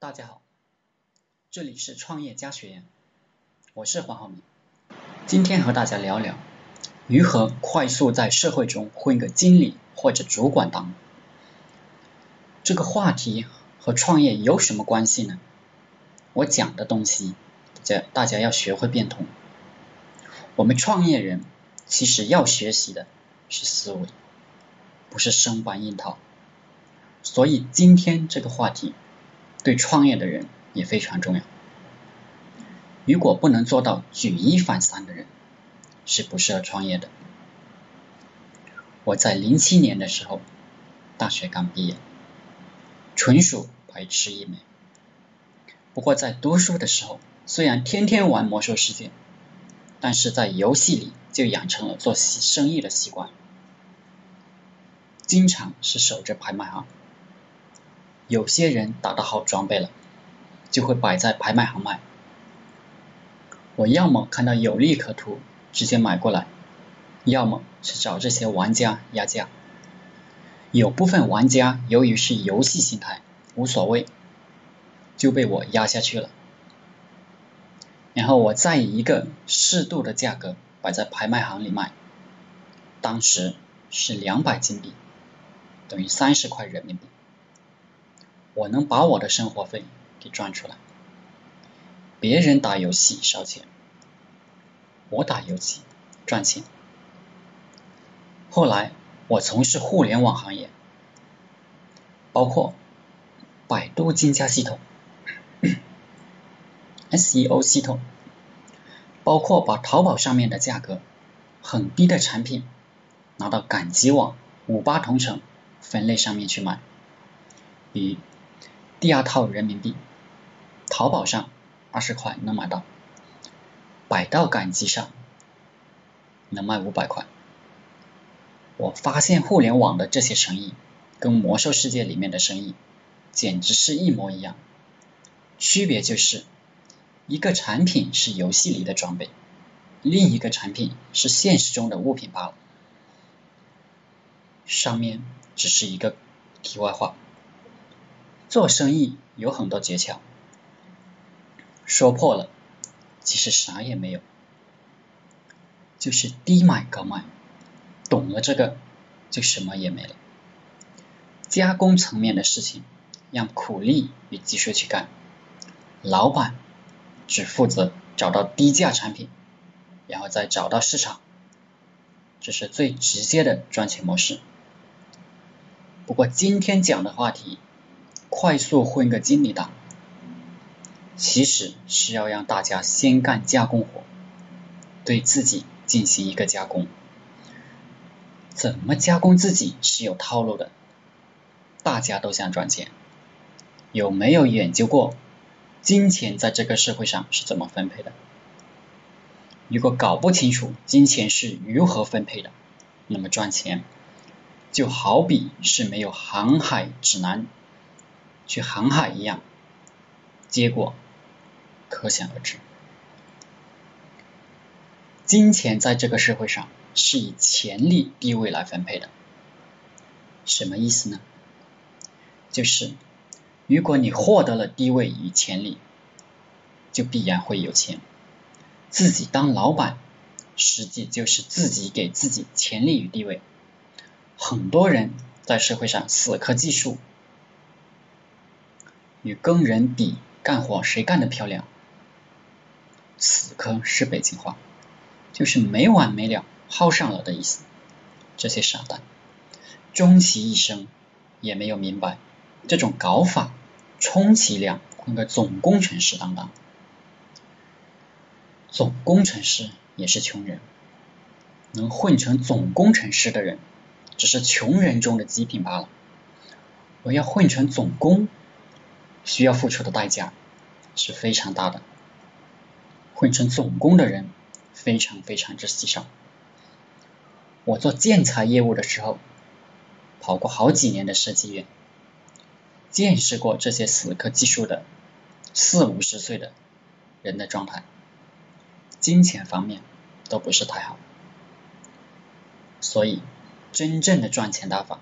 大家好，这里是创业家学院，我是黄浩明。今天和大家聊聊如何快速在社会中混个经理或者主管档。这个话题和创业有什么关系呢？我讲的东西，这大家要学会变通。我们创业人其实要学习的是思维，不是生搬硬套。所以今天这个话题。对创业的人也非常重要。如果不能做到举一反三的人，是不适合创业的。我在零七年的时候，大学刚毕业，纯属白痴一枚。不过在读书的时候，虽然天天玩魔兽世界，但是在游戏里就养成了做生意的习惯，经常是守着拍卖行。有些人打到好装备了，就会摆在拍卖行卖。我要么看到有利可图，直接买过来；要么是找这些玩家压价。有部分玩家由于是游戏心态，无所谓，就被我压下去了。然后我再以一个适度的价格摆在拍卖行里卖，当时是两百金币，等于三十块人民币。我能把我的生活费给赚出来。别人打游戏烧钱，我打游戏赚钱。后来我从事互联网行业，包括百度竞价系统、SEO 系统，包括把淘宝上面的价格很低的产品拿到赶集网、五八同城分类上面去卖，比。第二套人民币，淘宝上二十块能买到，百度赶集上能卖五百块。我发现互联网的这些生意跟魔兽世界里面的生意简直是一模一样，区别就是一个产品是游戏里的装备，另一个产品是现实中的物品罢了。上面只是一个题外话。做生意有很多诀窍，说破了其实啥也没有，就是低买高卖，懂了这个就什么也没了。加工层面的事情让苦力与技术去干，老板只负责找到低价产品，然后再找到市场，这是最直接的赚钱模式。不过今天讲的话题。快速混个经理档，其实是要让大家先干加工活，对自己进行一个加工。怎么加工自己是有套路的，大家都想赚钱，有没有研究过金钱在这个社会上是怎么分配的？如果搞不清楚金钱是如何分配的，那么赚钱就好比是没有航海指南。去航海一样，结果可想而知。金钱在这个社会上是以潜力地位来分配的，什么意思呢？就是如果你获得了地位与潜力，就必然会有钱。自己当老板，实际就是自己给自己潜力与地位。很多人在社会上死磕技术。与工人比干活谁干得漂亮？死磕是北京话，就是没完没了、耗上了的意思。这些傻蛋，终其一生也没有明白这种搞法，充其量混个总工程师当当。总工程师也是穷人，能混成总工程师的人，只是穷人中的极品罢了。我要混成总工。需要付出的代价是非常大的，混成总工的人非常非常之稀少。我做建材业务的时候，跑过好几年的设计院，见识过这些死磕技术的四五十岁的人的状态，金钱方面都不是太好。所以，真正的赚钱大法。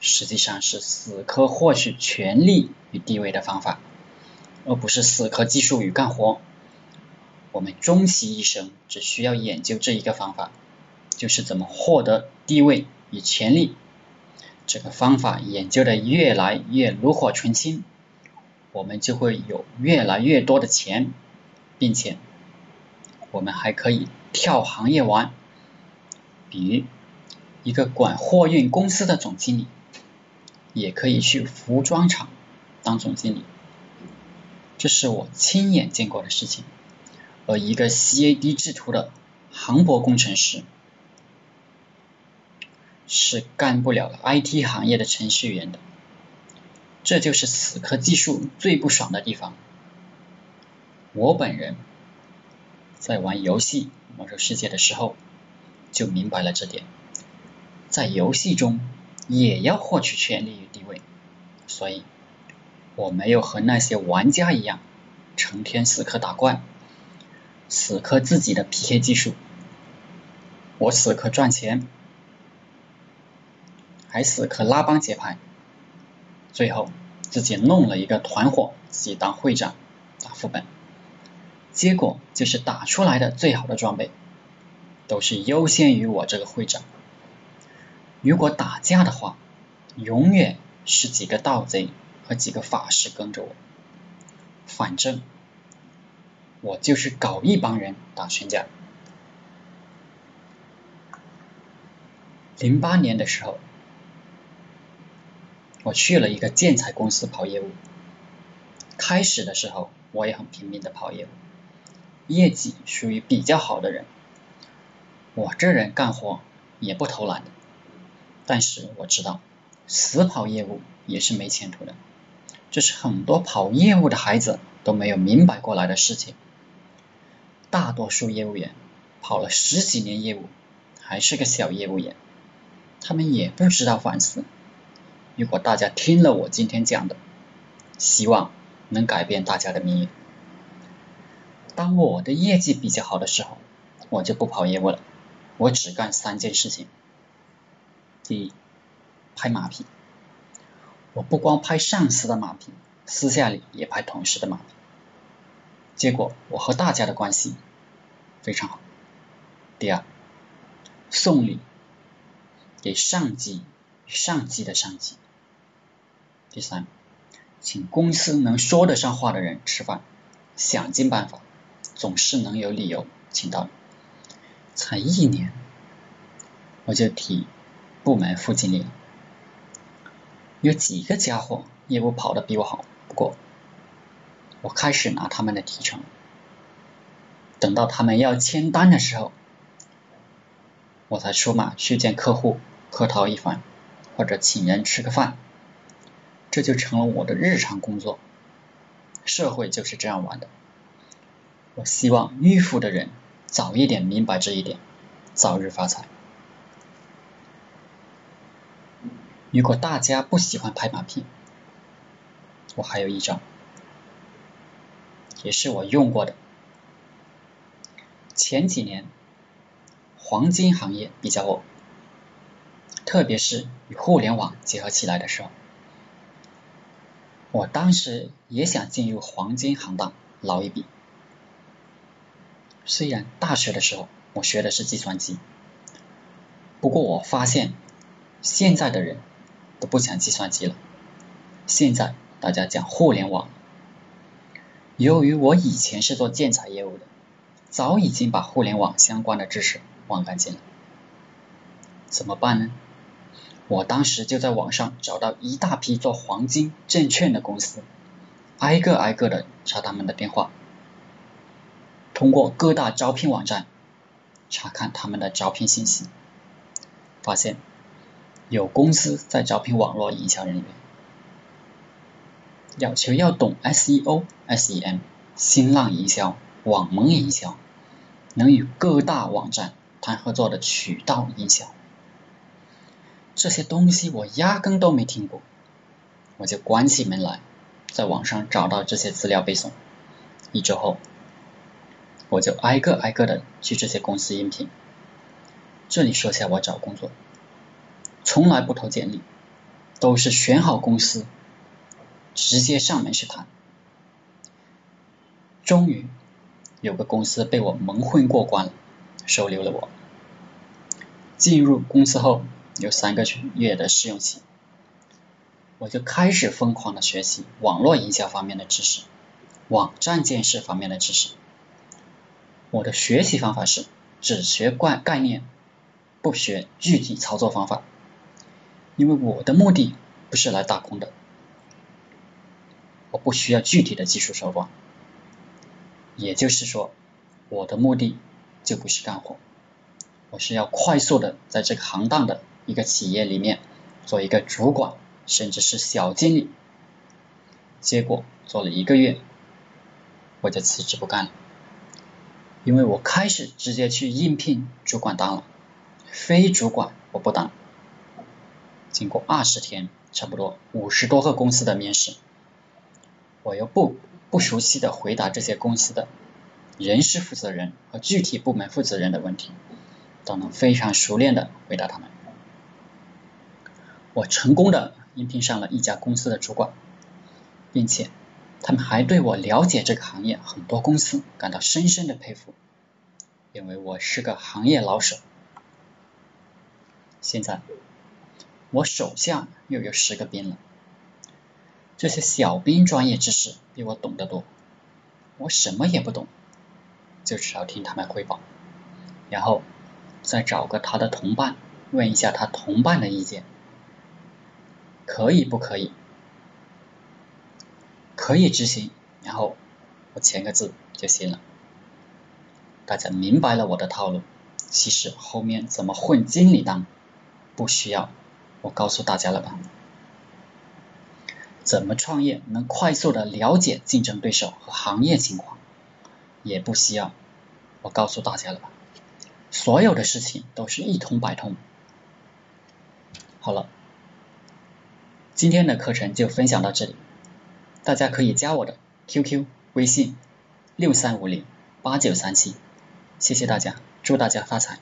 实际上是死磕获取权力与地位的方法，而不是死磕技术与干活。我们终其一生只需要研究这一个方法，就是怎么获得地位与权力。这个方法研究的越来越炉火纯青，我们就会有越来越多的钱，并且我们还可以跳行业玩，比如一个管货运公司的总经理，也可以去服装厂当总经理。这是我亲眼见过的事情。而一个 CAD 制图的航博工程师是干不了 IT 行业的程序员的，这就是死磕技术最不爽的地方。我本人在玩游戏《魔兽世界》的时候就明白了这点，在游戏中也要获取权力与地位，所以我没有和那些玩家一样成天死磕打怪。死磕自己的 PK 技术，我死磕赚钱，还死磕拉帮结派，最后自己弄了一个团伙，自己当会长打副本，结果就是打出来的最好的装备都是优先于我这个会长。如果打架的话，永远是几个盗贼和几个法师跟着我，反正。我就是搞一帮人打群架。零八年的时候，我去了一个建材公司跑业务。开始的时候，我也很拼命的跑业务，业绩属于比较好的人。我这人干活也不偷懒的，但是我知道，死跑业务也是没前途的，这是很多跑业务的孩子都没有明白过来的事情。大多数业务员跑了十几年业务，还是个小业务员，他们也不知道反思。如果大家听了我今天讲的，希望能改变大家的命运。当我的业绩比较好的时候，我就不跑业务了，我只干三件事情。第一，拍马屁。我不光拍上司的马屁，私下里也拍同事的马屁。结果我和大家的关系非常好。第二，送礼给上级上级的上级。第三，请公司能说得上话的人吃饭，想尽办法，总是能有理由请到你。才一年，我就提部门副经理。有几个家伙业务跑得比我好，不过。我开始拿他们的提成，等到他们要签单的时候，我才出马去见客户客套一番，或者请人吃个饭，这就成了我的日常工作。社会就是这样玩的。我希望迂腐的人早一点明白这一点，早日发财。如果大家不喜欢拍马屁，我还有一招。也是我用过的。前几年，黄金行业比较火，特别是与互联网结合起来的时候，我当时也想进入黄金行当捞一笔。虽然大学的时候我学的是计算机，不过我发现现在的人都不讲计算机了，现在大家讲互联网。由于我以前是做建材业务的，早已经把互联网相关的知识忘干净了。怎么办呢？我当时就在网上找到一大批做黄金证券的公司，挨个挨个的查他们的电话，通过各大招聘网站查看他们的招聘信息，发现有公司在招聘网络营销人员。要求要懂 SEO、SEM、新浪营销、网盟营销，能与各大网站谈合作的渠道营销，这些东西我压根都没听过，我就关起门来在网上找到这些资料背诵。一周后，我就挨个挨个的去这些公司应聘。这里说下我找工作，从来不投简历，都是选好公司。直接上门去谈，终于有个公司被我蒙混过关了，收留了我。进入公司后有三个月的试用期，我就开始疯狂的学习网络营销方面的知识，网站建设方面的知识。我的学习方法是只学概概念，不学具体操作方法，因为我的目的不是来打工的，我不需要具体的技术手段。也就是说，我的目的就不是干活，我是要快速的在这个行当的一个企业里面做一个主管，甚至是小经理。结果做了一个月，我就辞职不干了，因为我开始直接去应聘主管当了，非主管我不当。经过二十天，差不多五十多个公司的面试，我又不。不熟悉的回答这些公司的人事负责人和具体部门负责人的问题，都能非常熟练的回答他们。我成功的应聘上了一家公司的主管，并且他们还对我了解这个行业很多公司感到深深的佩服，因为我是个行业老手。现在我手下又有十个兵了。这些小兵专业知识比我懂得多，我什么也不懂，就只要听他们汇报，然后再找个他的同伴问一下他同伴的意见，可以不可以？可以执行，然后我签个字就行了。大家明白了我的套路，其实后面怎么混经理当不需要我告诉大家了吧？怎么创业能快速的了解竞争对手和行业情况，也不需要我告诉大家了吧？所有的事情都是一通百通。好了，今天的课程就分享到这里，大家可以加我的 QQ 微信六三五零八九三七，谢谢大家，祝大家发财。